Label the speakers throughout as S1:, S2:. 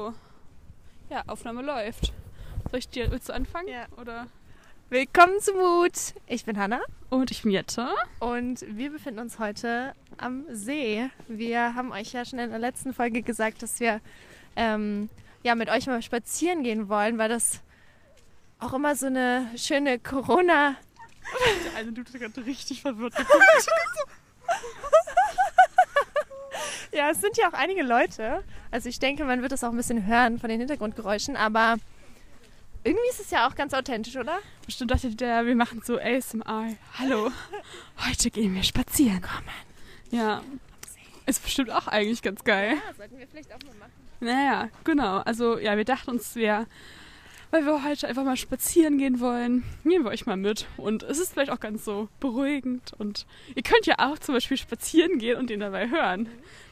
S1: So. Ja, Aufnahme läuft. Soll ich dir, willst du anfangen?
S2: Ja.
S1: Oder?
S2: Willkommen zu Mut. Ich bin Hanna
S1: Und ich bin Jette.
S2: und wir befinden uns heute am See. Wir haben euch ja schon in der letzten Folge gesagt, dass wir ähm, ja mit euch mal spazieren gehen wollen, weil das auch immer so eine schöne Corona.
S1: Der eine Dude hat gerade richtig verwirrt
S2: Ja, es sind ja auch einige Leute. Also ich denke, man wird das auch ein bisschen hören von den Hintergrundgeräuschen, aber irgendwie ist es ja auch ganz authentisch, oder?
S1: Bestimmt dachte der, wir machen so ASMR. Hallo, heute gehen wir spazieren. Ja, ist bestimmt auch eigentlich ganz geil.
S2: Ja, sollten wir vielleicht auch mal machen.
S1: Naja, genau. Also ja, wir dachten uns, wir, weil wir heute einfach mal spazieren gehen wollen, nehmen wir euch mal mit. Und es ist vielleicht auch ganz so beruhigend. Und ihr könnt ja auch zum Beispiel spazieren gehen und ihn dabei hören.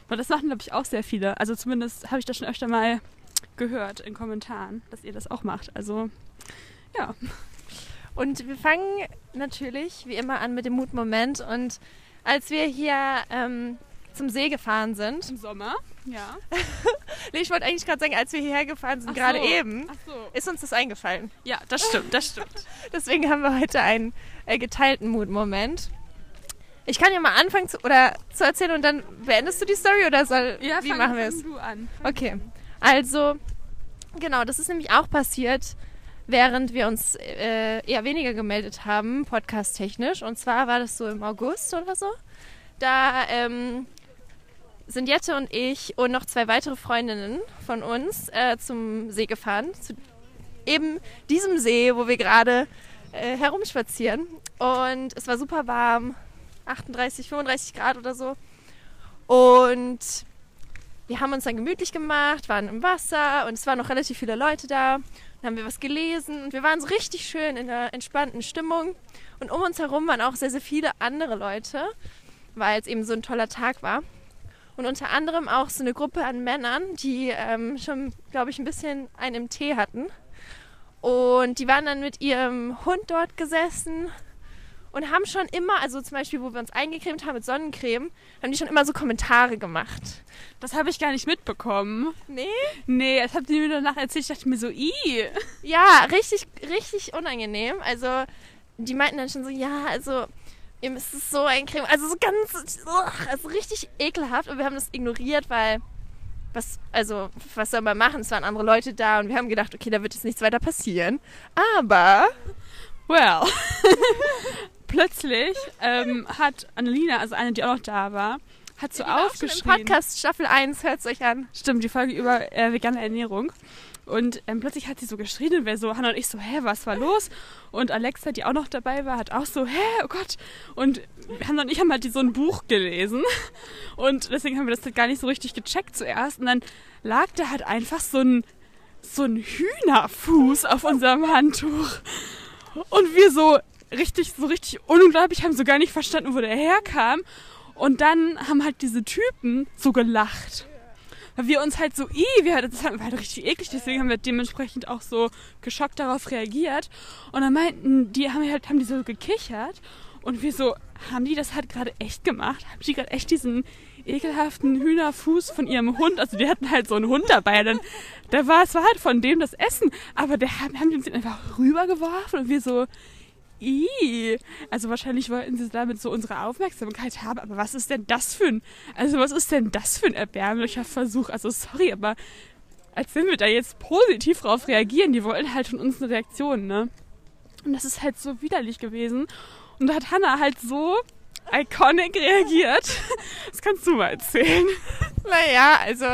S1: Weil das machen, glaube ich, auch sehr viele. Also zumindest habe ich das schon öfter mal gehört in Kommentaren, dass ihr das auch macht. Also ja,
S2: Und wir fangen natürlich wie immer an mit dem Mutmoment. Und als wir hier ähm, zum See gefahren sind,
S1: im Sommer. Ja.
S2: nee, ich wollte eigentlich gerade sagen, als wir hierher gefahren sind,
S1: Ach
S2: gerade
S1: so.
S2: eben,
S1: so.
S2: ist uns das eingefallen.
S1: Ja, das stimmt, das stimmt.
S2: Deswegen haben wir heute einen äh, geteilten Mutmoment. Ich kann ja mal anfangen zu, oder zu erzählen und dann beendest du die Story oder soll,
S1: Ja,
S2: wie
S1: fang,
S2: machen wir
S1: fang
S2: es?
S1: du an.
S2: Okay, also genau, das ist nämlich auch passiert, während wir uns äh, eher weniger gemeldet haben, podcast-technisch. Und zwar war das so im August oder so. Da ähm, sind Jette und ich und noch zwei weitere Freundinnen von uns äh, zum See gefahren. Zu eben diesem See, wo wir gerade äh, herumspazieren. Und es war super warm, 38, 35 Grad oder so. Und wir haben uns dann gemütlich gemacht, waren im Wasser und es waren noch relativ viele Leute da. Dann haben wir was gelesen und wir waren so richtig schön in einer entspannten Stimmung. Und um uns herum waren auch sehr, sehr viele andere Leute, weil es eben so ein toller Tag war. Und unter anderem auch so eine Gruppe an Männern, die ähm, schon, glaube ich, ein bisschen einen im Tee hatten. Und die waren dann mit ihrem Hund dort gesessen und haben schon immer, also zum Beispiel, wo wir uns eingecremt haben mit Sonnencreme, haben die schon immer so Kommentare gemacht.
S1: Das habe ich gar nicht mitbekommen.
S2: Nee?
S1: Nee, das habt ihr mir danach erzählt. Ich dachte mir so, i.
S2: Ja, richtig, richtig unangenehm. Also, die meinten dann schon so, ja, also, ihr müsst es so eincremen. Also, so ganz, also richtig ekelhaft. Und wir haben das ignoriert, weil, was, also, was soll man machen? Es waren andere Leute da und wir haben gedacht, okay, da wird jetzt nichts weiter passieren. Aber,
S1: Well. Plötzlich ähm, hat Annelina, also eine, die auch noch da war, hat so
S2: war auch schon im
S1: aufgeschrieben.
S2: Podcast Staffel 1, hört es euch an.
S1: Stimmt, die Folge über äh, vegane Ernährung. Und ähm, plötzlich hat sie so geschrien und wir so, Hannah und ich so, hä, was war los? Und Alexa, die auch noch dabei war, hat auch so, hä, oh Gott. Und Hannah und ich haben halt so ein Buch gelesen. Und deswegen haben wir das halt gar nicht so richtig gecheckt zuerst. Und dann lag da halt einfach so ein, so ein Hühnerfuß auf unserem Handtuch. Und wir so richtig, so richtig unglaublich, haben so gar nicht verstanden, wo der herkam. Und dann haben halt diese Typen so gelacht. Weil wir uns halt so, i, wir, das war halt richtig eklig, deswegen haben wir dementsprechend auch so geschockt darauf reagiert. Und dann meinten, die haben halt, haben die so gekichert. Und wir so, haben die das halt gerade echt gemacht? Haben die gerade echt diesen ekelhaften Hühnerfuß von ihrem Hund? Also die hatten halt so einen Hund dabei. Dann, da war, es war halt von dem das Essen. Aber der haben, die uns einfach rübergeworfen und wir so, I. Also wahrscheinlich wollten sie damit so unsere Aufmerksamkeit haben, aber was ist denn das für ein, also was ist denn das für ein erbärmlicher Versuch? Also sorry, aber als wenn wir da jetzt positiv drauf reagieren, die wollten halt von uns eine Reaktion, ne? Und das ist halt so widerlich gewesen. Und da hat Hannah halt so iconic reagiert. Das kannst du mal erzählen.
S2: Naja, also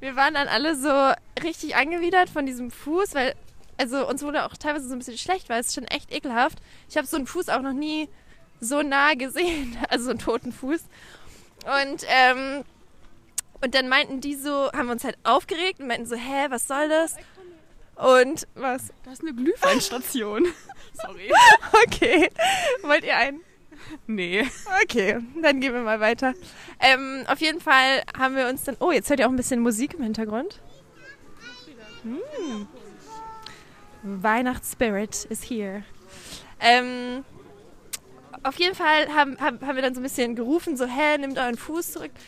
S2: wir waren dann alle so richtig angewidert von diesem Fuß, weil also uns wurde auch teilweise so ein bisschen schlecht, weil es ist schon echt ekelhaft. Ich habe so einen Fuß auch noch nie so nah gesehen, also so einen toten Fuß. Und ähm, und dann meinten die so, haben wir uns halt aufgeregt und meinten so, hä, was soll das? Und was?
S1: Da ist eine Glühweinstation. Sorry.
S2: Okay. Wollt ihr einen?
S1: Nee.
S2: Okay, dann gehen wir mal weiter. Ähm, auf jeden Fall haben wir uns dann. Oh, jetzt hört ihr auch ein bisschen Musik im Hintergrund. Hm. Weihnachtsspirit is here. Ähm, auf jeden Fall haben, haben, haben wir dann so ein bisschen gerufen, so, hä, nehmt euren Fuß zurück.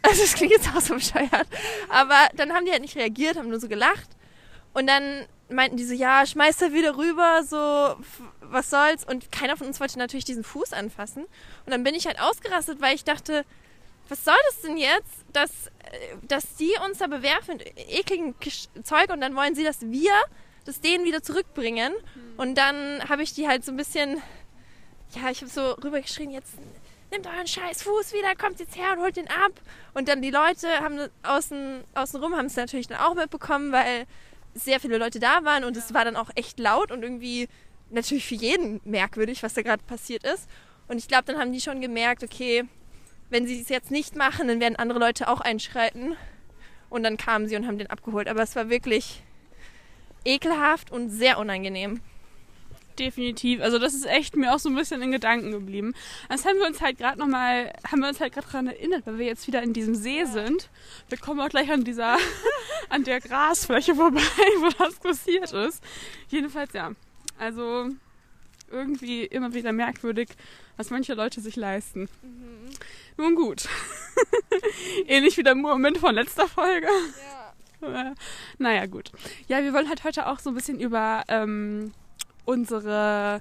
S2: Also das klingt jetzt auch so bescheuert. Aber dann haben die halt nicht reagiert, haben nur so gelacht. Und dann meinten die so, ja, schmeiß da wieder rüber, so, was soll's. Und keiner von uns wollte natürlich diesen Fuß anfassen. Und dann bin ich halt ausgerastet, weil ich dachte, was soll das denn jetzt, dass, äh, dass die uns da bewerfen mit ekligen Zeug und dann wollen sie, dass wir das denen wieder zurückbringen. Und dann habe ich die halt so ein bisschen, ja, ich habe so rübergeschrien, jetzt nehmt euren scheiß Fuß wieder, kommt jetzt her und holt den ab. Und dann die Leute haben außen, außenrum haben es natürlich dann auch mitbekommen, weil sehr viele Leute da waren und es war dann auch echt laut und irgendwie natürlich für jeden merkwürdig, was da gerade passiert ist. Und ich glaube, dann haben die schon gemerkt, okay, wenn sie es jetzt nicht machen, dann werden andere Leute auch einschreiten. Und dann kamen sie und haben den abgeholt. Aber es war wirklich ekelhaft und sehr unangenehm.
S1: Definitiv. Also das ist echt mir auch so ein bisschen in Gedanken geblieben. Das haben wir uns halt gerade nochmal, haben wir uns halt gerade daran erinnert, weil wir jetzt wieder in diesem See sind. Wir kommen auch gleich an dieser, an der Grasfläche vorbei, wo das passiert ist. Jedenfalls ja. Also irgendwie immer wieder merkwürdig, was manche Leute sich leisten. Mhm. Nun gut. Ähnlich wie der Moment von letzter Folge. Ja. naja, gut. Ja, wir wollen halt heute auch so ein bisschen über ähm, unsere,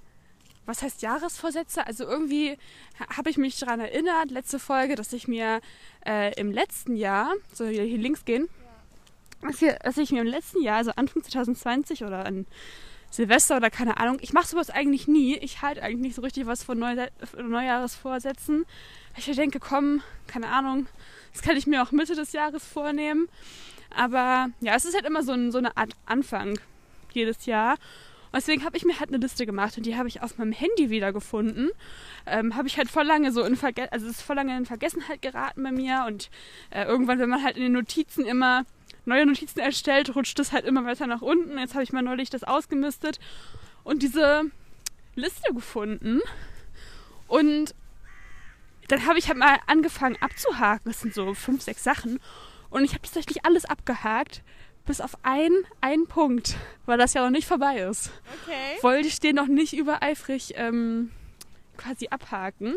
S1: was heißt Jahresvorsätze? Also irgendwie habe ich mich daran erinnert, letzte Folge, dass ich mir äh, im letzten Jahr, soll ich hier links gehen, ja. dass, hier, dass ich mir im letzten Jahr, also Anfang 2020 oder an Silvester oder keine Ahnung, ich mache sowas eigentlich nie. Ich halte eigentlich nicht so richtig was von Neu Neujahresvorsätzen. Ich denke, komm, keine Ahnung, das kann ich mir auch Mitte des Jahres vornehmen. Aber ja, es ist halt immer so, ein, so eine Art Anfang jedes Jahr. Und deswegen habe ich mir halt eine Liste gemacht und die habe ich auf meinem Handy wiedergefunden. Ähm, habe ich halt voll lange so in Vergessenheit, also ist voll lange in Vergessenheit geraten bei mir und äh, irgendwann, wenn man halt in den Notizen immer neue Notizen erstellt, rutscht es halt immer weiter nach unten. Jetzt habe ich mal neulich das ausgemistet und diese Liste gefunden und dann habe ich halt mal angefangen abzuhaken. Das sind so fünf, sechs Sachen. Und ich habe tatsächlich alles abgehakt, bis auf einen, einen Punkt, weil das ja noch nicht vorbei ist. Okay. Wollte ich den noch nicht übereifrig ähm, quasi abhaken.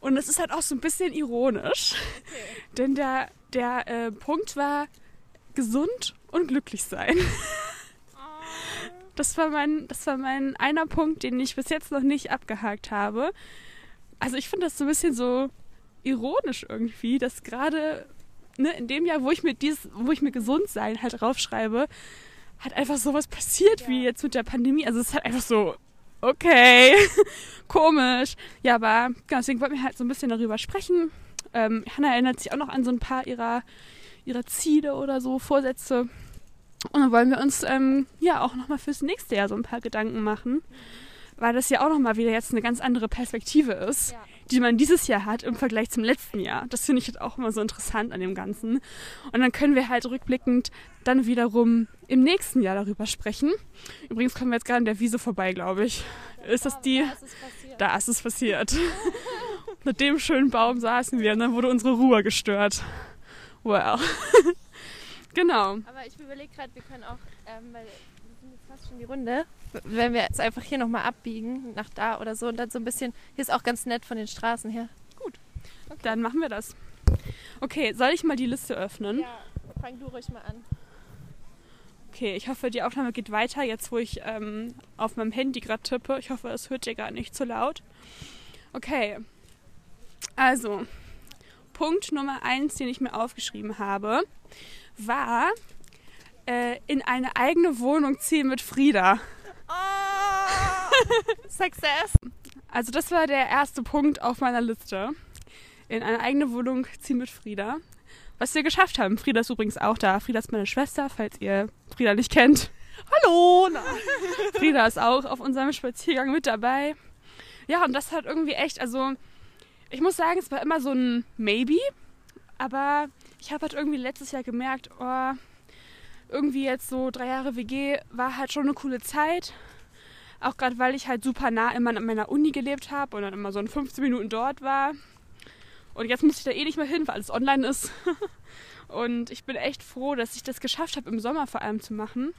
S1: Und es ist halt auch so ein bisschen ironisch, okay. denn der, der äh, Punkt war gesund und glücklich sein. Oh. Das war, mein, das war mein einer Punkt, den ich bis jetzt noch nicht abgehakt habe. Also ich finde das so ein bisschen so ironisch irgendwie, dass gerade ne, in dem Jahr, wo ich mir dieses, wo ich mir gesund sein halt draufschreibe, hat einfach sowas passiert ja. wie jetzt mit der Pandemie. Also es ist halt einfach so, okay, komisch. Ja, aber genau, deswegen wollten wir halt so ein bisschen darüber sprechen. Ähm, Hanna erinnert sich auch noch an so ein paar ihrer, ihrer Ziele oder so, Vorsätze. Und dann wollen wir uns ähm, ja auch nochmal fürs nächste Jahr so ein paar Gedanken machen, weil das ja auch nochmal wieder jetzt eine ganz andere Perspektive ist. Ja die man dieses Jahr hat im Vergleich zum letzten Jahr. Das finde ich halt auch immer so interessant an dem Ganzen. Und dann können wir halt rückblickend dann wiederum im nächsten Jahr darüber sprechen. Übrigens kommen wir jetzt gerade an der Wiese vorbei, glaube ich. Ist das die? Da ist es passiert. Da ist es passiert. Mit dem schönen Baum saßen wir und dann wurde unsere Ruhe gestört. Well. genau.
S2: Aber ich überlege gerade, wir können auch, ähm, weil wir sind jetzt fast schon die Runde, wenn wir jetzt einfach hier nochmal abbiegen, nach da oder so und dann so ein bisschen, hier ist auch ganz nett von den Straßen her.
S1: Gut, okay. dann machen wir das. Okay, soll ich mal die Liste öffnen?
S2: Ja, fang du ruhig mal an.
S1: Okay, ich hoffe, die Aufnahme geht weiter, jetzt wo ich ähm, auf meinem Handy gerade tippe. Ich hoffe, es hört ihr gar nicht zu laut. Okay, also, Punkt Nummer eins, den ich mir aufgeschrieben habe, war äh, in eine eigene Wohnung ziehen mit Frieda.
S2: Oh, Success.
S1: Also das war der erste Punkt auf meiner Liste. In eine eigene Wohnung ziehen mit Frieda. Was wir geschafft haben. Frieda ist übrigens auch da. Frieda ist meine Schwester, falls ihr Frieda nicht kennt. Hallo! Frieda ist auch auf unserem Spaziergang mit dabei. Ja, und das hat irgendwie echt, also ich muss sagen, es war immer so ein Maybe, aber ich habe halt irgendwie letztes Jahr gemerkt, oh, irgendwie jetzt so drei Jahre WG war halt schon eine coole Zeit. Auch gerade weil ich halt super nah immer an meiner Uni gelebt habe und dann immer so in 15 Minuten dort war. Und jetzt muss ich da eh nicht mehr hin, weil alles online ist. und ich bin echt froh, dass ich das geschafft habe, im Sommer vor allem zu machen.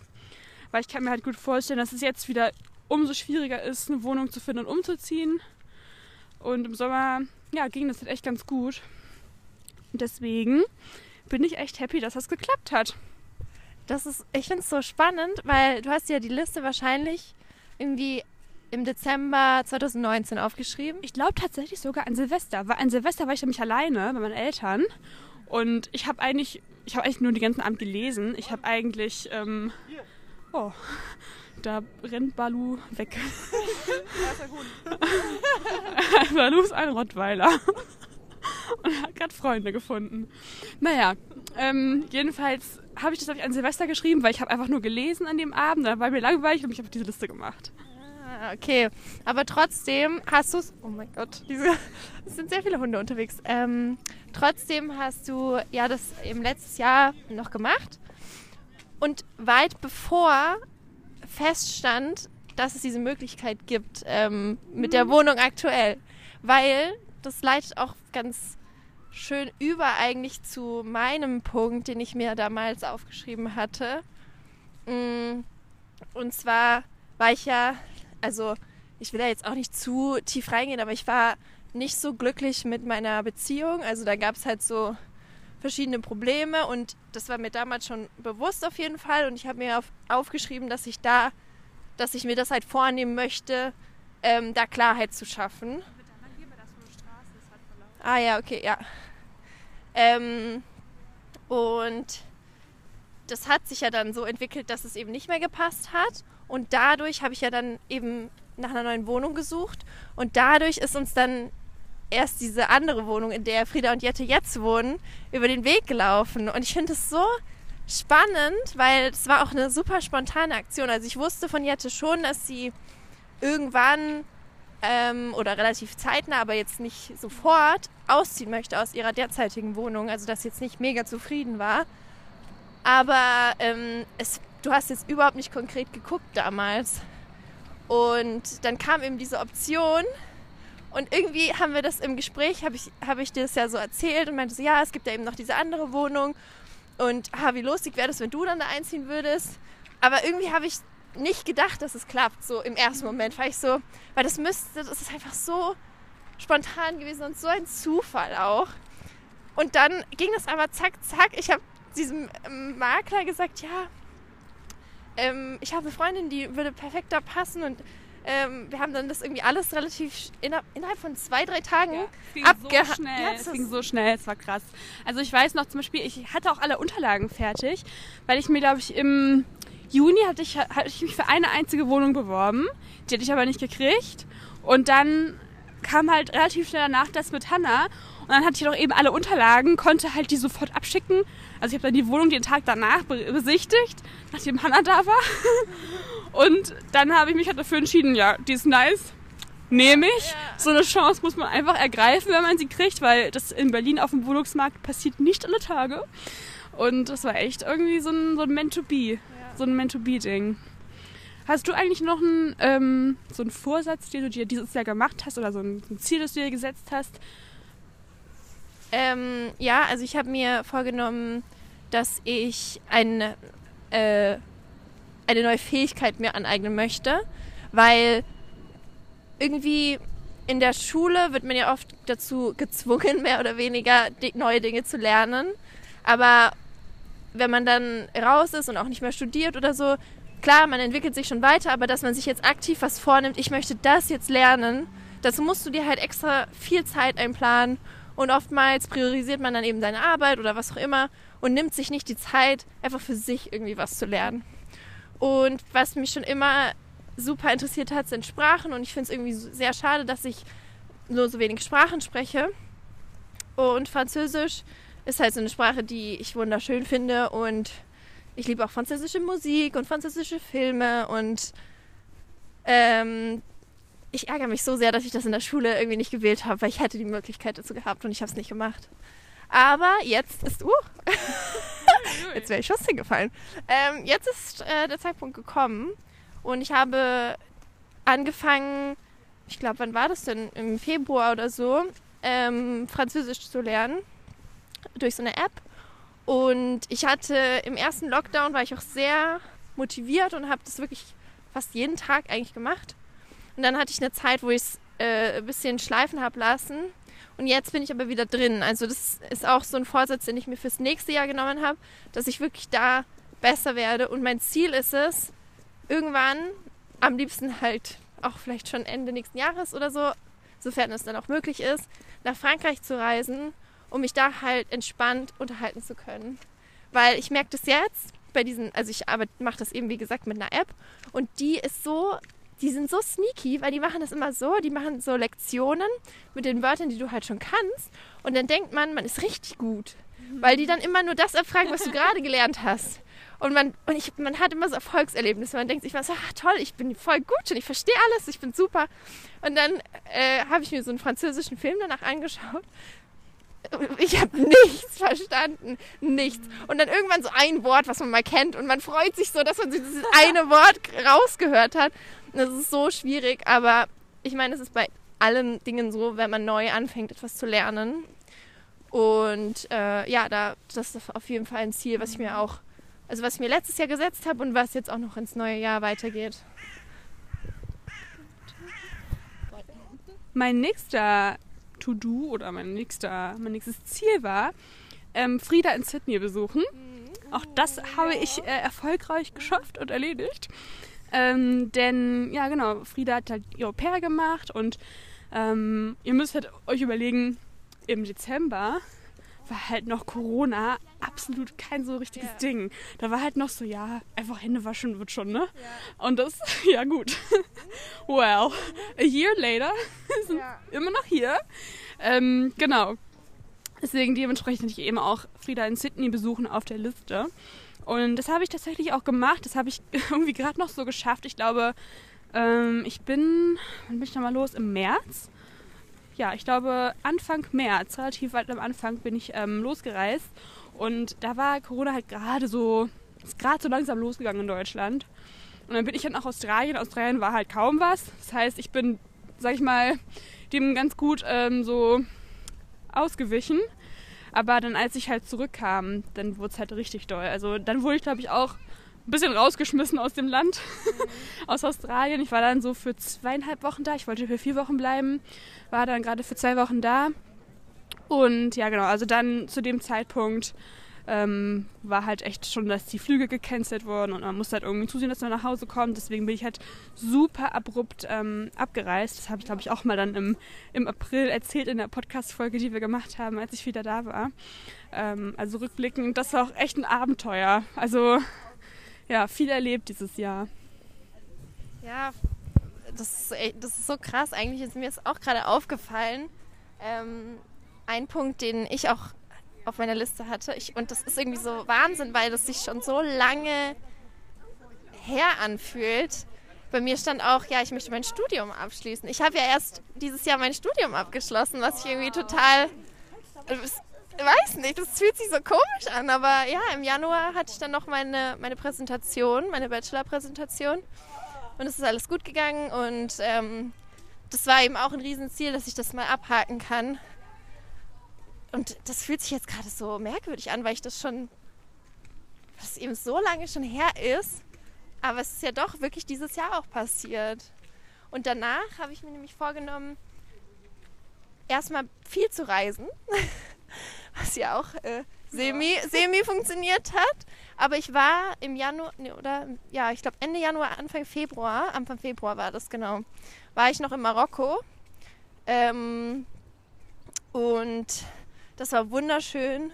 S1: Weil ich kann mir halt gut vorstellen, dass es jetzt wieder umso schwieriger ist, eine Wohnung zu finden und umzuziehen. Und im Sommer, ja, ging das halt echt ganz gut. deswegen bin ich echt happy, dass das geklappt hat.
S2: Das ist, ich finde es so spannend, weil du hast ja die Liste wahrscheinlich irgendwie im Dezember 2019 aufgeschrieben.
S1: Ich glaube tatsächlich sogar an Silvester. Weil an Silvester war ich nämlich alleine bei meinen Eltern und ich habe eigentlich, ich habe eigentlich nur den ganzen Abend gelesen. Ich habe eigentlich, ähm, oh, da rennt Balu weg. Ja, ist ja gut. Balu ist ein Rottweiler und hat gerade Freunde gefunden. Naja, ähm, jedenfalls habe ich das ich, an Silvester geschrieben, weil ich habe einfach nur gelesen an dem Abend. Da war mir langweilig und ich habe diese Liste gemacht.
S2: Ah, okay. Aber trotzdem hast du es. Oh mein Gott, diese, es sind sehr viele Hunde unterwegs. Ähm, trotzdem hast du ja das im letzten Jahr noch gemacht. Und weit bevor feststand, dass es diese Möglichkeit gibt ähm, mit der mhm. Wohnung aktuell. Weil das leitet auch ganz schön über eigentlich zu meinem Punkt, den ich mir damals aufgeschrieben hatte. Mm, und zwar war ich ja, also ich will da jetzt auch nicht zu tief reingehen, aber ich war nicht so glücklich mit meiner Beziehung. Also da gab es halt so verschiedene Probleme und das war mir damals schon bewusst auf jeden Fall. Und ich habe mir auf, aufgeschrieben, dass ich da, dass ich mir das halt vornehmen möchte, ähm, da Klarheit zu schaffen. Ah ja, okay, ja. Ähm, und das hat sich ja dann so entwickelt, dass es eben nicht mehr gepasst hat. Und dadurch habe ich ja dann eben nach einer neuen Wohnung gesucht. Und dadurch ist uns dann erst diese andere Wohnung, in der Frieda und Jette jetzt wohnen, über den Weg gelaufen. Und ich finde es so spannend, weil es war auch eine super spontane Aktion. Also ich wusste von Jette schon, dass sie irgendwann ähm, oder relativ zeitnah, aber jetzt nicht sofort ausziehen möchte aus ihrer derzeitigen Wohnung. Also dass sie jetzt nicht mega zufrieden war. Aber ähm, es, du hast jetzt überhaupt nicht konkret geguckt damals. Und dann kam eben diese Option. Und irgendwie haben wir das im Gespräch, habe ich, hab ich dir das ja so erzählt und meinte so, ja, es gibt ja eben noch diese andere Wohnung. Und ha, wie lustig wäre das, wenn du dann da einziehen würdest. Aber irgendwie habe ich nicht gedacht, dass es klappt, so im ersten Moment. War ich so, weil das müsste, das ist einfach so spontan gewesen und so ein Zufall auch. Und dann ging das aber zack, zack. Ich habe diesem Makler gesagt, ja, ähm, ich habe eine Freundin, die würde perfekt da passen und ähm, wir haben dann das irgendwie alles relativ innerhalb, innerhalb von zwei, drei Tagen ja,
S1: abgehandelt. So schnell. Ja, es ging so schnell, es war krass. Also ich weiß noch zum Beispiel, ich hatte auch alle Unterlagen fertig, weil ich mir, glaube ich, im Juni hatte ich, hatte ich mich für eine einzige Wohnung beworben. Die hatte ich aber nicht gekriegt. Und dann kam halt relativ schnell danach das mit Hanna. Und dann hatte ich noch eben alle Unterlagen, konnte halt die sofort abschicken. Also ich habe dann die Wohnung den Tag danach besichtigt, nachdem Hanna da war. Und dann habe ich mich halt dafür entschieden, ja, die ist nice, nehme ich. So eine Chance muss man einfach ergreifen, wenn man sie kriegt, weil das in Berlin auf dem Wohnungsmarkt passiert nicht alle Tage. Und das war echt irgendwie so ein, so ein Meant-to-Be so ein Meant-to-Be-Ding. Hast du eigentlich noch einen, ähm, so einen Vorsatz, den du dir dieses Jahr gemacht hast oder so ein, ein Ziel, das du dir gesetzt hast?
S2: Ähm, ja, also ich habe mir vorgenommen, dass ich eine, äh, eine neue Fähigkeit mir aneignen möchte, weil irgendwie in der Schule wird man ja oft dazu gezwungen, mehr oder weniger neue Dinge zu lernen. Aber wenn man dann raus ist und auch nicht mehr studiert oder so, klar, man entwickelt sich schon weiter, aber dass man sich jetzt aktiv was vornimmt, ich möchte das jetzt lernen, dazu musst du dir halt extra viel Zeit einplanen und oftmals priorisiert man dann eben seine Arbeit oder was auch immer und nimmt sich nicht die Zeit, einfach für sich irgendwie was zu lernen. Und was mich schon immer super interessiert hat, sind Sprachen und ich finde es irgendwie sehr schade, dass ich nur so wenig Sprachen spreche. Und Französisch ist halt so eine Sprache, die ich wunderschön finde und ich liebe auch französische Musik und französische Filme und ähm, ich ärgere mich so sehr, dass ich das in der Schule irgendwie nicht gewählt habe, weil ich hätte die Möglichkeit dazu gehabt und ich habe es nicht gemacht. Aber jetzt ist, uh, jetzt wäre ich Schuss hingefallen. Ähm, jetzt ist äh, der Zeitpunkt gekommen und ich habe angefangen, ich glaube, wann war das denn? Im Februar oder so, ähm, Französisch zu lernen durch so eine App. Und ich hatte im ersten Lockdown war ich auch sehr motiviert und habe das wirklich fast jeden Tag eigentlich gemacht. Und dann hatte ich eine Zeit, wo ich es äh, ein bisschen schleifen habe lassen. Und jetzt bin ich aber wieder drin. Also das ist auch so ein Vorsatz, den ich mir fürs nächste Jahr genommen habe, dass ich wirklich da besser werde. Und mein Ziel ist es, irgendwann, am liebsten halt auch vielleicht schon Ende nächsten Jahres oder so, sofern es dann auch möglich ist, nach Frankreich zu reisen, um mich da halt entspannt unterhalten zu können. Weil ich merke das jetzt bei diesen, also ich mache das eben wie gesagt mit einer App und die ist so die sind so sneaky, weil die machen das immer so, die machen so Lektionen mit den Wörtern, die du halt schon kannst. Und dann denkt man, man ist richtig gut. Weil die dann immer nur das erfragen, was du gerade gelernt hast. Und man, und ich, man hat immer so Erfolgserlebnisse. Man denkt sich so, ach toll, ich bin voll gut und ich verstehe alles, ich bin super. Und dann äh, habe ich mir so einen französischen Film danach angeschaut ich habe nichts verstanden, nichts. Und dann irgendwann so ein Wort, was man mal kennt und man freut sich so, dass man dieses eine Wort rausgehört hat. Das ist so schwierig, aber ich meine, es ist bei allen Dingen so, wenn man neu anfängt, etwas zu lernen. Und äh, ja, da, das ist auf jeden Fall ein Ziel, was ich mir auch, also was ich mir letztes Jahr gesetzt habe und was jetzt auch noch ins neue Jahr weitergeht.
S1: Mein nächster To-Do oder mein, nächster, mein nächstes Ziel war, ähm, Frieda in Sydney besuchen. Mhm. Auch das habe ich äh, erfolgreich geschafft und erledigt. Ähm, denn, ja, genau, Frieda hat halt ihr Au-pair gemacht und ähm, ihr müsst halt euch überlegen, im Dezember war halt noch Corona absolut kein so richtiges ja. Ding. Da war halt noch so, ja, einfach Hände waschen wird schon, ne? Ja. Und das, ja gut. well, a year later sind ja. immer noch hier. Ähm, genau. Deswegen dementsprechend ich eben auch Frieda in Sydney besuchen auf der Liste. Und das habe ich tatsächlich auch gemacht. Das habe ich irgendwie gerade noch so geschafft. Ich glaube, ähm, ich bin, wann bin ich nochmal los? Im März ja, ich glaube Anfang März, relativ weit am Anfang, bin ich ähm, losgereist. Und da war Corona halt gerade so, ist gerade so langsam losgegangen in Deutschland. Und dann bin ich halt nach Australien. Australien war halt kaum was. Das heißt, ich bin, sag ich mal, dem ganz gut ähm, so ausgewichen. Aber dann, als ich halt zurückkam, dann wurde es halt richtig doll. Also dann wurde ich, glaube ich, auch ein bisschen rausgeschmissen aus dem Land, aus Australien. Ich war dann so für zweieinhalb Wochen da. Ich wollte für vier Wochen bleiben, war dann gerade für zwei Wochen da. Und ja, genau, also dann zu dem Zeitpunkt ähm, war halt echt schon, dass die Flüge gecancelt wurden und man musste halt irgendwie zusehen, dass man nach Hause kommt. Deswegen bin ich halt super abrupt ähm, abgereist. Das habe ich, glaube ich, auch mal dann im, im April erzählt in der Podcast-Folge, die wir gemacht haben, als ich wieder da war. Ähm, also rückblickend, das war auch echt ein Abenteuer. Also ja, viel erlebt dieses Jahr.
S2: Ja, das ist, das ist so krass. Eigentlich ist mir jetzt auch gerade aufgefallen. Ähm, ein Punkt, den ich auch auf meiner Liste hatte. Ich, und das ist irgendwie so Wahnsinn, weil das sich schon so lange her anfühlt. Bei mir stand auch, ja, ich möchte mein Studium abschließen. Ich habe ja erst dieses Jahr mein Studium abgeschlossen, was ich irgendwie total weiß nicht, das fühlt sich so komisch an, aber ja, im Januar hatte ich dann noch meine, meine Präsentation, meine Bachelor-Präsentation und es ist alles gut gegangen und ähm, das war eben auch ein Riesenziel, dass ich das mal abhaken kann. Und das fühlt sich jetzt gerade so merkwürdig an, weil ich das schon, was eben so lange schon her ist, aber es ist ja doch wirklich dieses Jahr auch passiert. Und danach habe ich mir nämlich vorgenommen, erstmal viel zu reisen. was ja auch äh, semi, ja. semi funktioniert hat. Aber ich war im Januar, nee, oder ja, ich glaube Ende Januar, Anfang Februar, Anfang Februar war das genau, war ich noch in Marokko. Ähm, und das war wunderschön.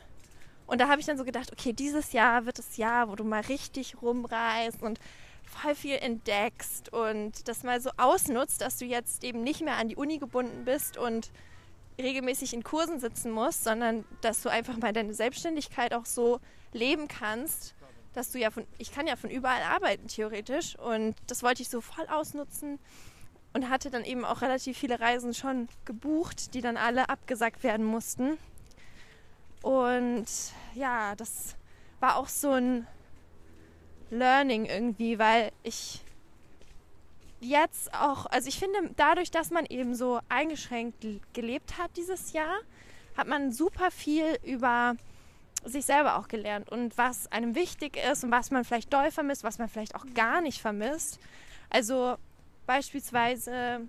S2: Und da habe ich dann so gedacht, okay, dieses Jahr wird das Jahr, wo du mal richtig rumreist und voll viel entdeckst und das mal so ausnutzt, dass du jetzt eben nicht mehr an die Uni gebunden bist und regelmäßig in Kursen sitzen musst, sondern dass du einfach mal deine Selbstständigkeit auch so leben kannst, dass du ja von, ich kann ja von überall arbeiten theoretisch und das wollte ich so voll ausnutzen und hatte dann eben auch relativ viele Reisen schon gebucht, die dann alle abgesagt werden mussten. Und ja, das war auch so ein Learning irgendwie, weil ich jetzt auch, also ich finde, dadurch, dass man eben so eingeschränkt gelebt hat dieses Jahr, hat man super viel über sich selber auch gelernt und was einem wichtig ist und was man vielleicht doll vermisst, was man vielleicht auch gar nicht vermisst. Also beispielsweise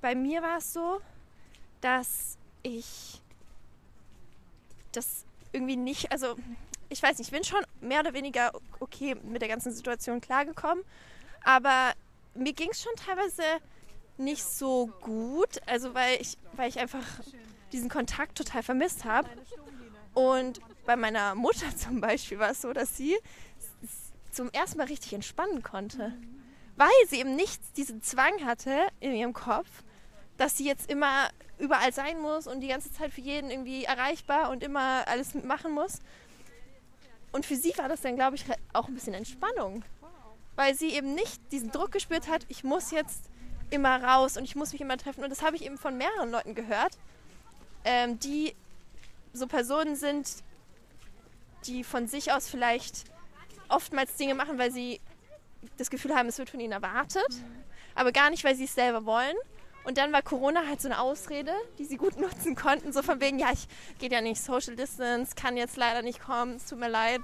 S2: bei mir war es so, dass ich das irgendwie nicht, also ich weiß nicht, ich bin schon mehr oder weniger okay mit der ganzen Situation klargekommen, aber mir ging es schon teilweise nicht so gut, also weil ich, weil ich einfach diesen Kontakt total vermisst habe. Und bei meiner Mutter zum Beispiel war es so, dass sie zum ersten Mal richtig entspannen konnte, weil sie eben nicht diesen Zwang hatte in ihrem Kopf, dass sie jetzt immer überall sein muss und die ganze Zeit für jeden irgendwie erreichbar und immer alles machen muss. Und für sie war das dann, glaube ich, auch ein bisschen Entspannung, weil sie eben nicht diesen Druck gespürt hat, ich muss jetzt immer raus und ich muss mich immer treffen. Und das habe ich eben von mehreren Leuten gehört, ähm, die so Personen sind, die von sich aus vielleicht oftmals Dinge machen, weil sie das Gefühl haben, es wird von ihnen erwartet, aber gar nicht, weil sie es selber wollen. Und dann war Corona halt so eine Ausrede, die sie gut nutzen konnten, so von wegen, ja, ich geht ja nicht Social Distance, kann jetzt leider nicht kommen, es tut mir leid.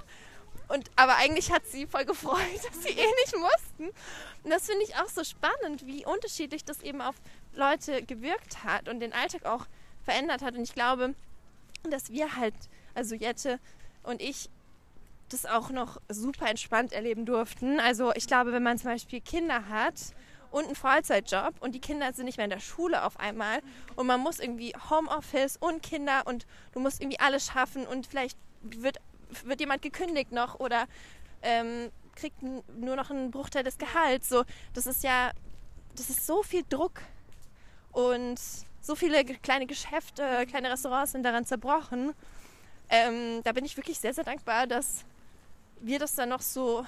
S2: Und, aber eigentlich hat sie voll gefreut, dass sie eh nicht mussten. Und das finde ich auch so spannend, wie unterschiedlich das eben auf Leute gewirkt hat und den Alltag auch verändert hat. Und ich glaube, dass wir halt, also Jette und ich, das auch noch super entspannt erleben durften. Also ich glaube, wenn man zum Beispiel Kinder hat und einen Vollzeitjob und die Kinder sind nicht mehr in der Schule auf einmal und man muss irgendwie Homeoffice und Kinder und du musst irgendwie alles schaffen und vielleicht wird, wird jemand gekündigt noch oder ähm, kriegt nur noch einen Bruchteil des Gehalts. So, das ist ja, das ist so viel Druck und so viele kleine Geschäfte, kleine Restaurants sind daran zerbrochen. Ähm, da bin ich wirklich sehr, sehr dankbar, dass wir das dann noch so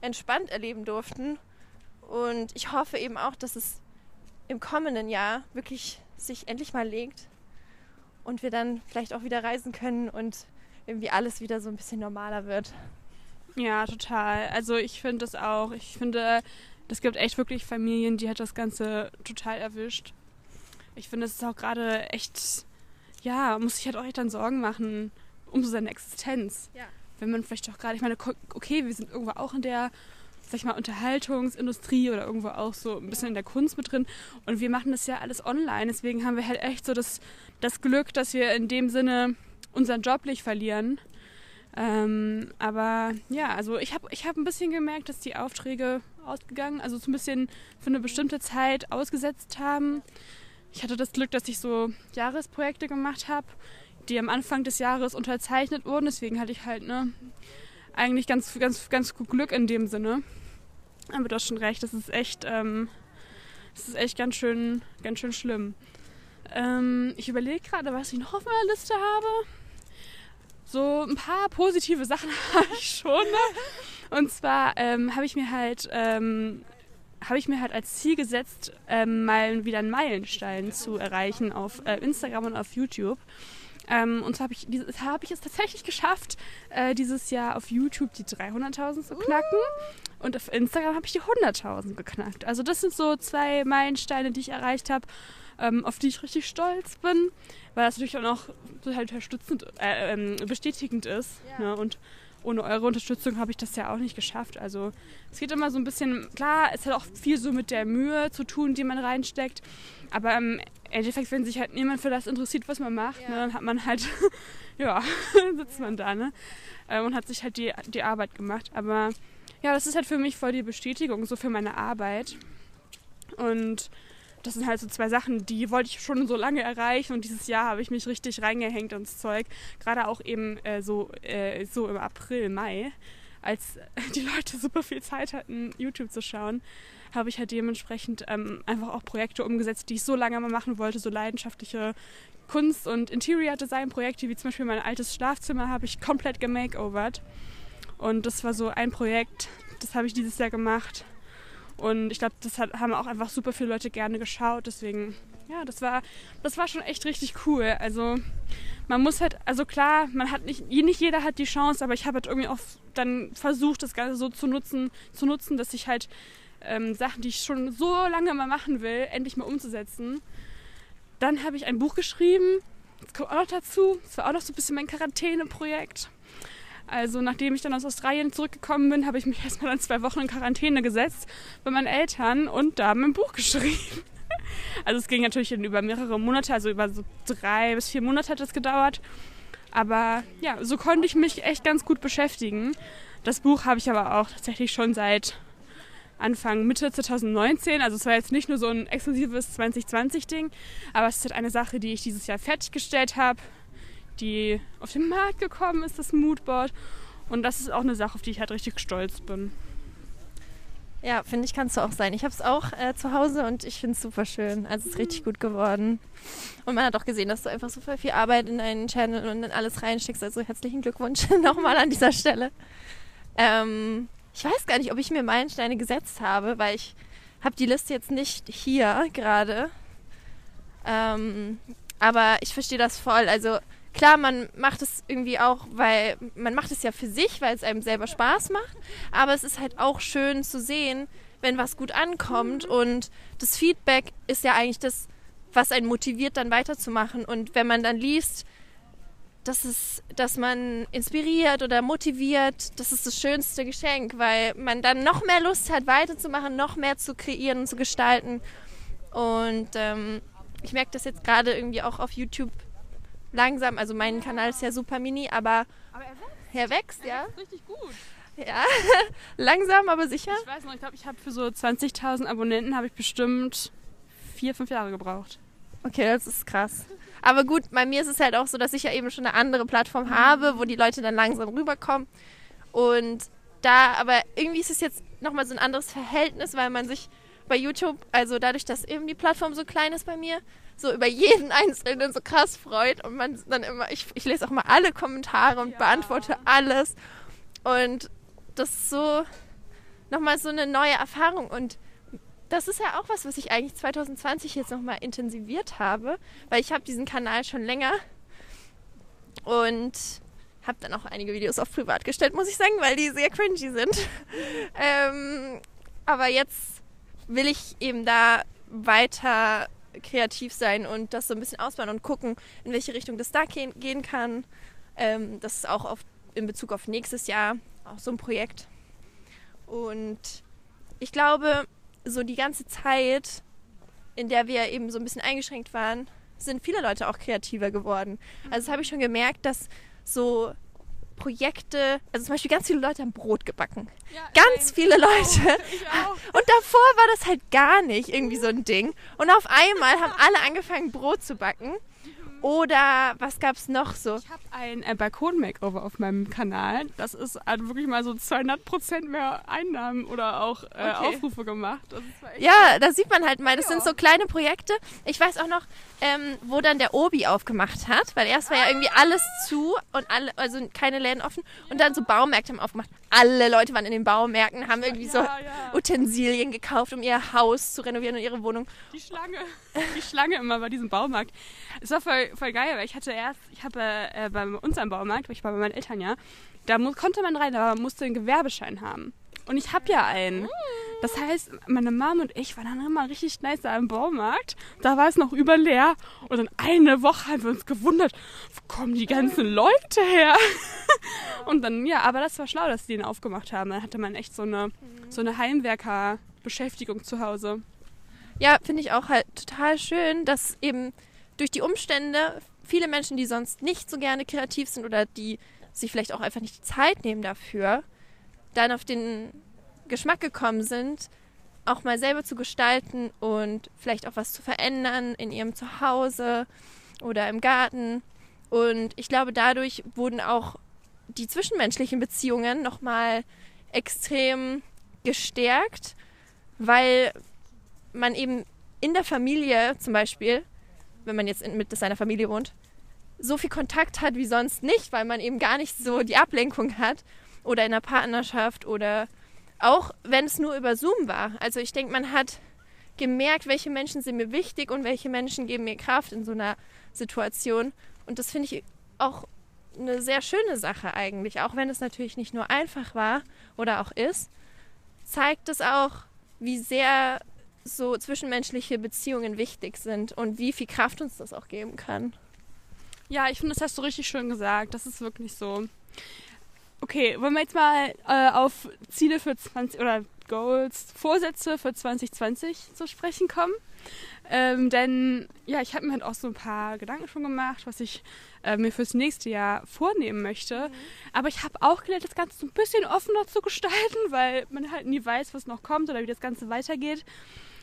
S2: entspannt erleben durften. Und ich hoffe eben auch, dass es im kommenden Jahr wirklich sich endlich mal legt und wir dann vielleicht auch wieder reisen können und irgendwie alles wieder so ein bisschen normaler wird.
S1: Ja, total. Also ich finde das auch. Ich finde, es gibt echt wirklich Familien, die hat das Ganze total erwischt. Ich finde, es ist auch gerade echt, ja, muss sich halt auch echt dann Sorgen machen um so seine Existenz. Ja wenn man vielleicht auch gerade, ich meine, okay, wir sind irgendwo auch in der, sag ich mal, Unterhaltungsindustrie oder irgendwo auch so ein bisschen in der Kunst mit drin und wir machen das ja alles online. Deswegen haben wir halt echt so das, das Glück, dass wir in dem Sinne unseren Job nicht verlieren. Ähm, aber ja, also ich habe ich hab ein bisschen gemerkt, dass die Aufträge ausgegangen, also so ein bisschen für eine bestimmte Zeit ausgesetzt haben. Ich hatte das Glück, dass ich so Jahresprojekte gemacht habe die am Anfang des Jahres unterzeichnet wurden. Deswegen hatte ich halt ne, eigentlich ganz, ganz, ganz gut Glück in dem Sinne. Aber du hast schon recht, das ist echt, ähm, das ist echt ganz schön, ganz schön schlimm. Ähm, ich überlege gerade, was ich noch auf meiner Liste habe. So ein paar positive Sachen habe ich schon. Ne? Und zwar ähm, habe ich mir halt ähm, habe ich mir halt als Ziel gesetzt, ähm, mal wieder einen Meilenstein zu erreichen auf äh, Instagram und auf YouTube. Ähm, und so habe ich, hab ich es tatsächlich geschafft, äh, dieses Jahr auf YouTube die 300.000 zu knacken. Und auf Instagram habe ich die 100.000 geknackt. Also das sind so zwei Meilensteine, die ich erreicht habe, ähm, auf die ich richtig stolz bin, weil das natürlich auch noch total unterstützend, äh, ähm, bestätigend ist. Ja. Ne? Und ohne eure Unterstützung habe ich das ja auch nicht geschafft. Also es geht immer so ein bisschen, klar, es hat auch viel so mit der Mühe zu tun, die man reinsteckt. Aber im Endeffekt, wenn sich halt niemand für das interessiert, was man macht, ja. ne, dann hat man halt, ja, sitzt man da, ne? Ähm, und hat sich halt die, die Arbeit gemacht. Aber ja, das ist halt für mich voll die Bestätigung, so für meine Arbeit. Und das sind halt so zwei Sachen, die wollte ich schon so lange erreichen und dieses Jahr habe ich mich richtig reingehängt ins Zeug. Gerade auch eben äh, so, äh, so im April, Mai, als die Leute super viel Zeit hatten, YouTube zu schauen, habe ich halt dementsprechend ähm, einfach auch Projekte umgesetzt, die ich so lange mal machen wollte, so leidenschaftliche Kunst- und Interior-Design-Projekte, wie zum Beispiel mein altes Schlafzimmer, habe ich komplett gemakeovert. Und das war so ein Projekt, das habe ich dieses Jahr gemacht. Und ich glaube, das hat, haben auch einfach super viele Leute gerne geschaut. Deswegen, ja, das war, das war schon echt richtig cool. Also man muss halt, also klar, man hat nicht, nicht jeder hat die Chance, aber ich habe halt irgendwie auch dann versucht, das Ganze so zu nutzen, zu nutzen, dass ich halt ähm, Sachen, die ich schon so lange mal machen will, endlich mal umzusetzen. Dann habe ich ein Buch geschrieben. Das kommt auch noch dazu. Das war auch noch so ein bisschen mein Quarantäneprojekt. Also nachdem ich dann aus Australien zurückgekommen bin, habe ich mich erstmal dann zwei Wochen in Quarantäne gesetzt bei meinen Eltern und da mein Buch geschrieben. Also es ging natürlich über mehrere Monate, also über so drei bis vier Monate hat es gedauert. Aber ja, so konnte ich mich echt ganz gut beschäftigen. Das Buch habe ich aber auch tatsächlich schon seit Anfang Mitte 2019. Also es war jetzt nicht nur so ein exklusives 2020-Ding, aber es ist halt eine Sache, die ich dieses Jahr fertiggestellt habe, die auf den Markt gekommen ist, das Moodboard. Und das ist auch eine Sache, auf die ich halt richtig stolz bin.
S2: Ja, finde ich, kannst du auch sein. Ich habe es auch äh, zu Hause und ich finde es super schön. Also es ist richtig gut geworden. Und man hat auch gesehen, dass du einfach super viel Arbeit in deinen Channel und in alles reinschickst. Also herzlichen Glückwunsch nochmal an dieser Stelle. Ähm, ich weiß gar nicht, ob ich mir Meilensteine gesetzt habe, weil ich habe die Liste jetzt nicht hier gerade. Ähm, aber ich verstehe das voll. Also klar, man macht es irgendwie auch, weil man macht es ja für sich, weil es einem selber Spaß macht. Aber es ist halt auch schön zu sehen, wenn was gut ankommt. Und das Feedback ist ja eigentlich das, was einen motiviert, dann weiterzumachen. Und wenn man dann liest, dass, es, dass man inspiriert oder motiviert, das ist das schönste Geschenk, weil man dann noch mehr Lust hat, weiterzumachen, noch mehr zu kreieren und zu gestalten. Und ähm, ich merke das jetzt gerade irgendwie auch auf YouTube langsam. Also mein Kanal ist ja super mini, aber,
S1: aber er wächst.
S2: Er wächst,
S1: er
S2: ja.
S1: Wächst richtig gut.
S2: Ja, langsam, aber sicher.
S1: Ich weiß noch, ich glaube, ich habe für so 20.000 Abonnenten habe ich bestimmt vier, fünf Jahre gebraucht.
S2: Okay, das ist krass. Aber gut, bei mir ist es halt auch so, dass ich ja eben schon eine andere Plattform habe, wo die Leute dann langsam rüberkommen. Und da, aber irgendwie ist es jetzt nochmal so ein anderes Verhältnis, weil man sich bei YouTube, also dadurch, dass eben die Plattform so klein ist bei mir, so über jeden Einzelnen so krass freut und man dann immer, ich, ich lese auch mal alle Kommentare und ja. beantworte alles. Und das ist so nochmal so eine neue Erfahrung und das ist ja auch was, was ich eigentlich 2020 jetzt nochmal intensiviert habe, weil ich habe diesen Kanal schon länger und habe dann auch einige Videos auf privat gestellt, muss ich sagen, weil die sehr cringy sind. ähm, aber jetzt will ich eben da weiter kreativ sein und das so ein bisschen ausbauen und gucken, in welche Richtung das da gehen kann. Ähm, das ist auch auf, in Bezug auf nächstes Jahr auch so ein Projekt. Und ich glaube, so die ganze Zeit, in der wir eben so ein bisschen eingeschränkt waren, sind viele Leute auch kreativer geworden. Also das habe ich schon gemerkt, dass so Projekte, also zum Beispiel ganz viele Leute haben Brot gebacken. Ja, ganz viele Leute. Auch, Und davor war das halt gar nicht irgendwie so ein Ding. Und auf einmal haben alle angefangen, Brot zu backen. Oder was gab es noch so?
S1: Ich habe ein äh, Balkon-Makeover auf meinem Kanal. Das ist hat wirklich mal so 200 Prozent mehr Einnahmen oder auch äh, okay. Aufrufe gemacht.
S2: ja, da sieht man halt mal. Das ja. sind so kleine Projekte. Ich weiß auch noch, ähm, wo dann der Obi aufgemacht hat, weil erst war ja irgendwie alles zu und alle, also keine Läden offen und dann so Baumärkte haben aufgemacht. Alle Leute waren in den Baumärkten, haben irgendwie ja, so ja. Utensilien gekauft, um ihr Haus zu renovieren und ihre Wohnung.
S1: Die Schlange, die Schlange immer bei diesem Baumarkt. Es war voll, voll geil, weil ich hatte erst, ich habe äh, bei uns am Baumarkt, ich war bei meinen Eltern ja, da konnte man rein, aber musste einen Gewerbeschein haben. Und ich habe ja einen. Das heißt, meine Mom und ich waren dann immer richtig nice da im Baumarkt. Da war es noch überleer. Und dann eine Woche haben wir uns gewundert, wo kommen die ganzen Leute her? und dann, ja, aber das war schlau, dass die den aufgemacht haben. Dann hatte man echt so eine, so eine Heimwerker-Beschäftigung zu Hause.
S2: Ja, finde ich auch halt total schön, dass eben durch die Umstände viele Menschen, die sonst nicht so gerne kreativ sind oder die sich vielleicht auch einfach nicht die Zeit nehmen dafür, dann auf den Geschmack gekommen sind, auch mal selber zu gestalten und vielleicht auch was zu verändern in ihrem Zuhause oder im Garten. Und ich glaube, dadurch wurden auch die zwischenmenschlichen Beziehungen nochmal extrem gestärkt, weil man eben in der Familie zum Beispiel, wenn man jetzt mit seiner Familie wohnt, so viel Kontakt hat wie sonst nicht, weil man eben gar nicht so die Ablenkung hat oder in der Partnerschaft oder auch wenn es nur über Zoom war. Also ich denke, man hat gemerkt, welche Menschen sind mir wichtig und welche Menschen geben mir Kraft in so einer Situation. Und das finde ich auch eine sehr schöne Sache eigentlich, auch wenn es natürlich nicht nur einfach war oder auch ist, zeigt es auch, wie sehr so zwischenmenschliche Beziehungen wichtig sind und wie viel Kraft uns das auch geben kann.
S1: Ja, ich finde, das hast du richtig schön gesagt. Das ist wirklich so. Okay, wollen wir jetzt mal äh, auf Ziele für 20 oder Goals, Vorsätze für 2020 zu sprechen kommen? Ähm, denn ja, ich habe mir halt auch so ein paar Gedanken schon gemacht, was ich äh, mir fürs nächste Jahr vornehmen möchte. Mhm. Aber ich habe auch gelernt, das Ganze so ein bisschen offener zu gestalten, weil man halt nie weiß, was noch kommt oder wie das Ganze weitergeht.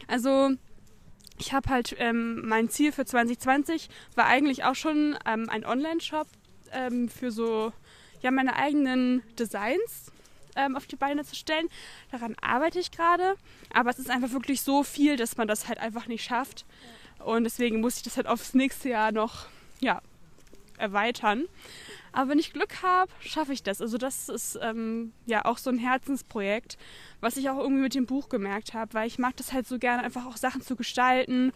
S1: Also ich habe halt ähm, mein Ziel für 2020 war eigentlich auch schon ähm, ein Online-Shop ähm, für so ja meine eigenen Designs ähm, auf die Beine zu stellen. Daran arbeite ich gerade, aber es ist einfach wirklich so viel, dass man das halt einfach nicht schafft. Und deswegen muss ich das halt aufs nächste Jahr noch ja, erweitern. Aber wenn ich Glück habe, schaffe ich das. Also das ist ähm, ja auch so ein Herzensprojekt, was ich auch irgendwie mit dem Buch gemerkt habe, weil ich mag das halt so gerne, einfach auch Sachen zu gestalten.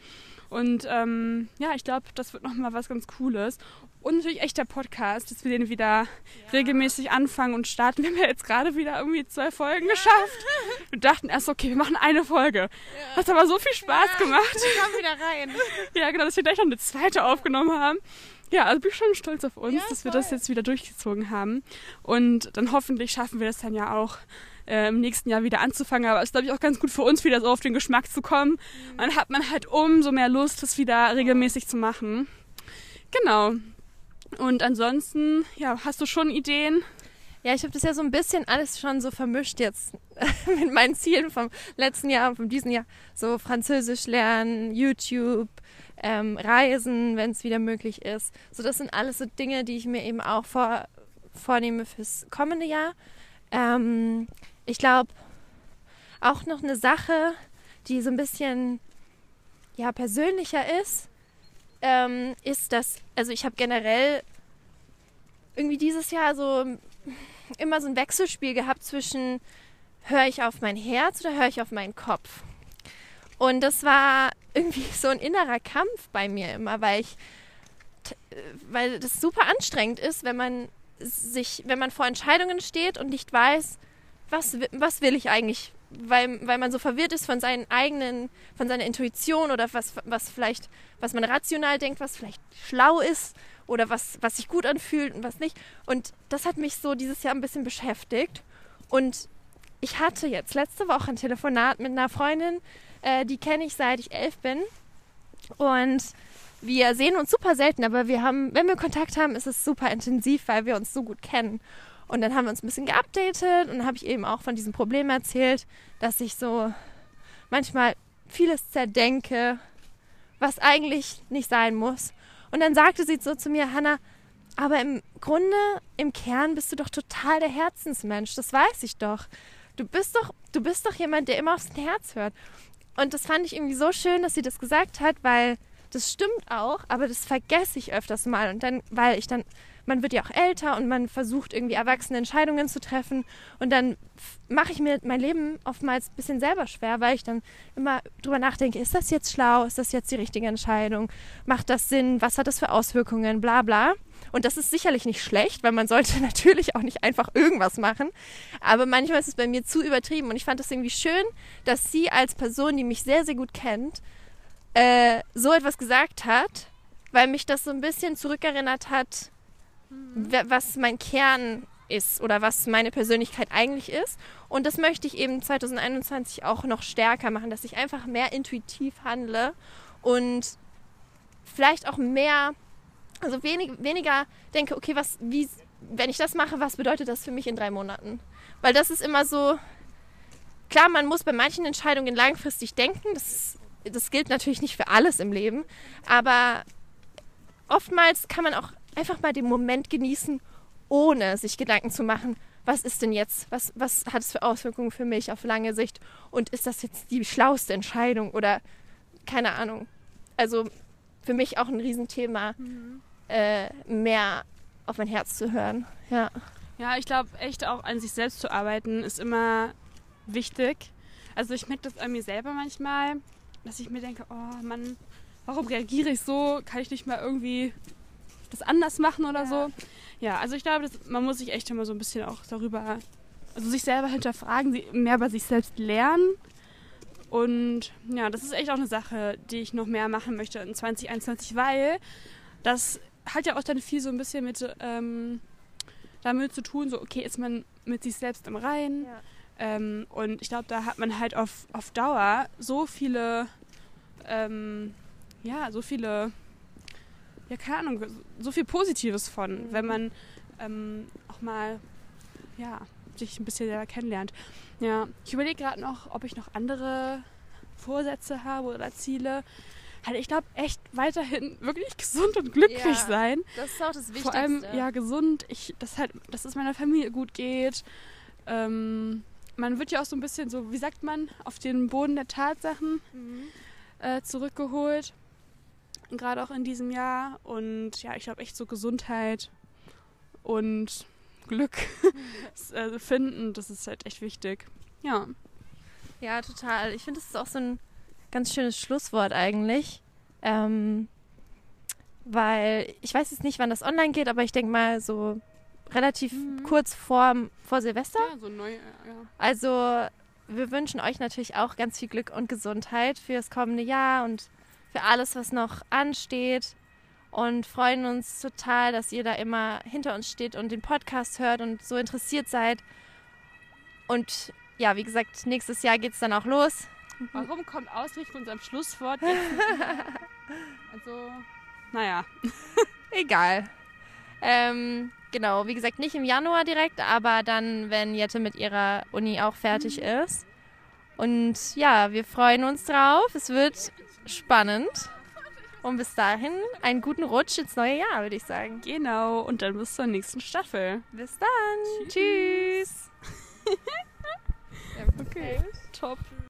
S1: Und ähm, ja, ich glaube, das wird nochmal was ganz Cooles. Und natürlich echt der Podcast, dass wir den wieder ja. regelmäßig anfangen und starten. Wir haben ja jetzt gerade wieder irgendwie zwei Folgen ja. geschafft. Wir dachten erst, okay, wir machen eine Folge. Ja. Hat aber so viel Spaß gemacht.
S2: Wir kommen wieder rein.
S1: Ja, genau, dass wir gleich noch eine zweite aufgenommen haben. Ja, also bin ich schon stolz auf uns, dass wir das jetzt wieder durchgezogen haben. Und dann hoffentlich schaffen wir das dann ja auch äh, im nächsten Jahr wieder anzufangen. Aber es ist, glaube ich, auch ganz gut für uns, wieder so auf den Geschmack zu kommen. Mhm. Dann hat man halt umso mehr Lust, das wieder regelmäßig zu machen. Genau. Und ansonsten, ja, hast du schon Ideen?
S2: Ja, ich habe das ja so ein bisschen alles schon so vermischt jetzt mit meinen Zielen vom letzten Jahr und von diesem Jahr. So Französisch lernen, YouTube, ähm, Reisen, wenn es wieder möglich ist. So, das sind alles so Dinge, die ich mir eben auch vor, vornehme fürs kommende Jahr. Ähm, ich glaube, auch noch eine Sache, die so ein bisschen ja, persönlicher ist, ähm, ist, dass, also ich habe generell irgendwie dieses Jahr so immer so ein Wechselspiel gehabt zwischen höre ich auf mein Herz oder höre ich auf meinen Kopf. Und das war irgendwie so ein innerer Kampf bei mir immer, weil ich, weil das super anstrengend ist, wenn man sich, wenn man vor Entscheidungen steht und nicht weiß, was, was will ich eigentlich weil, weil man so verwirrt ist von seinen eigenen, von seiner Intuition oder was, was vielleicht, was man rational denkt, was vielleicht schlau ist oder was, was sich gut anfühlt und was nicht. Und das hat mich so dieses Jahr ein bisschen beschäftigt. Und ich hatte jetzt letzte Woche ein Telefonat mit einer Freundin, äh, die kenne ich seit ich elf bin. Und wir sehen uns super selten, aber wir haben, wenn wir Kontakt haben, ist es super intensiv, weil wir uns so gut kennen. Und dann haben wir uns ein bisschen geupdatet und dann habe ich eben auch von diesem Problem erzählt, dass ich so manchmal vieles zerdenke, was eigentlich nicht sein muss. Und dann sagte sie so zu mir, Hannah, aber im Grunde, im Kern bist du doch total der Herzensmensch. Das weiß ich doch. Du bist doch, du bist doch jemand, der immer aufs Herz hört. Und das fand ich irgendwie so schön, dass sie das gesagt hat, weil das stimmt auch, aber das vergesse ich öfters mal. Und dann, weil ich dann man wird ja auch älter und man versucht irgendwie erwachsene Entscheidungen zu treffen. Und dann mache ich mir mein Leben oftmals ein bisschen selber schwer, weil ich dann immer drüber nachdenke, ist das jetzt schlau? Ist das jetzt die richtige Entscheidung? Macht das Sinn? Was hat das für Auswirkungen? Bla bla. Und das ist sicherlich nicht schlecht, weil man sollte natürlich auch nicht einfach irgendwas machen. Aber manchmal ist es bei mir zu übertrieben. Und ich fand es irgendwie schön, dass sie als Person, die mich sehr, sehr gut kennt, äh, so etwas gesagt hat, weil mich das so ein bisschen zurückerinnert hat was mein Kern ist oder was meine Persönlichkeit eigentlich ist. Und das möchte ich eben 2021 auch noch stärker machen, dass ich einfach mehr intuitiv handle und vielleicht auch mehr, also wenig, weniger denke, okay, was, wie, wenn ich das mache, was bedeutet das für mich in drei Monaten? Weil das ist immer so, klar, man muss bei manchen Entscheidungen langfristig denken, das, das gilt natürlich nicht für alles im Leben, aber oftmals kann man auch einfach mal den Moment genießen, ohne sich Gedanken zu machen, was ist denn jetzt, was, was hat es für Auswirkungen für mich auf lange Sicht und ist das jetzt die schlauste Entscheidung oder keine Ahnung. Also für mich auch ein Riesenthema, mhm. äh, mehr auf mein Herz zu hören. Ja,
S1: ja ich glaube echt auch an sich selbst zu arbeiten ist immer wichtig. Also ich merke das an mir selber manchmal, dass ich mir denke, oh Mann, warum reagiere ich so? Kann ich nicht mal irgendwie das anders machen oder ja. so. Ja, also ich glaube, das, man muss sich echt immer so ein bisschen auch darüber, also sich selber hinterfragen, mehr über sich selbst lernen. Und ja, das ist echt auch eine Sache, die ich noch mehr machen möchte in 2021, weil das hat ja auch dann viel so ein bisschen mit ähm, damit zu tun, so okay, ist man mit sich selbst im Reinen. Ja. Ähm, und ich glaube, da hat man halt auf, auf Dauer so viele ähm, ja, so viele, ja, keine Ahnung, so viel Positives von,
S2: Mhm.
S1: wenn man ähm, auch mal, ja, sich ein bisschen selber kennenlernt. Ja, ich überlege gerade noch, ob ich noch andere Vorsätze habe oder Ziele. Halt, ich glaube echt weiterhin wirklich gesund und glücklich
S2: Ja.
S1: sein.
S2: Das ist auch das Wichtigste.
S1: Vor allem, ja, gesund. Ich, dass halt, dass es meiner Familie gut geht. Ähm, man wird ja auch so ein bisschen so, wie sagt man, auf den Boden der Tatsachen
S2: Mhm.
S1: äh, zurückgeholt. Gerade auch in diesem Jahr. Und ja, ich glaube echt so Gesundheit und Glück äh, finden, das ist halt echt wichtig. Ja.
S2: Ja, total. Ich finde, das ist auch so ein ganz schönes Schlusswort eigentlich. Ähm, weil ich weiß jetzt nicht, wann das online geht, aber ich denke mal so relativ
S1: Mhm.
S2: kurz vor, vor Silvester.
S1: Ja, so neu, ja.
S2: Also wir wünschen euch natürlich auch ganz viel Glück und Gesundheit für das kommende Jahr und für alles, was noch ansteht. Und freuen uns total, dass ihr da immer hinter uns steht und den Podcast hört und so interessiert seid. Und ja, wie gesagt, nächstes Jahr geht es dann auch los.
S1: Warum kommt ausgerechnet unserem Schlusswort also, naja.
S2: Egal. Ähm, genau, wie gesagt, nicht im Januar direkt, aber dann, wenn Jette mit ihrer Uni auch fertig ist. Und ja, wir freuen uns drauf. Es wird spannend. Und bis dahin einen guten Rutsch ins neue Jahr, würde ich sagen.
S1: Genau, und dann bis zur nächsten Staffel.
S2: Bis dann. Tschüss.
S1: Okay, top.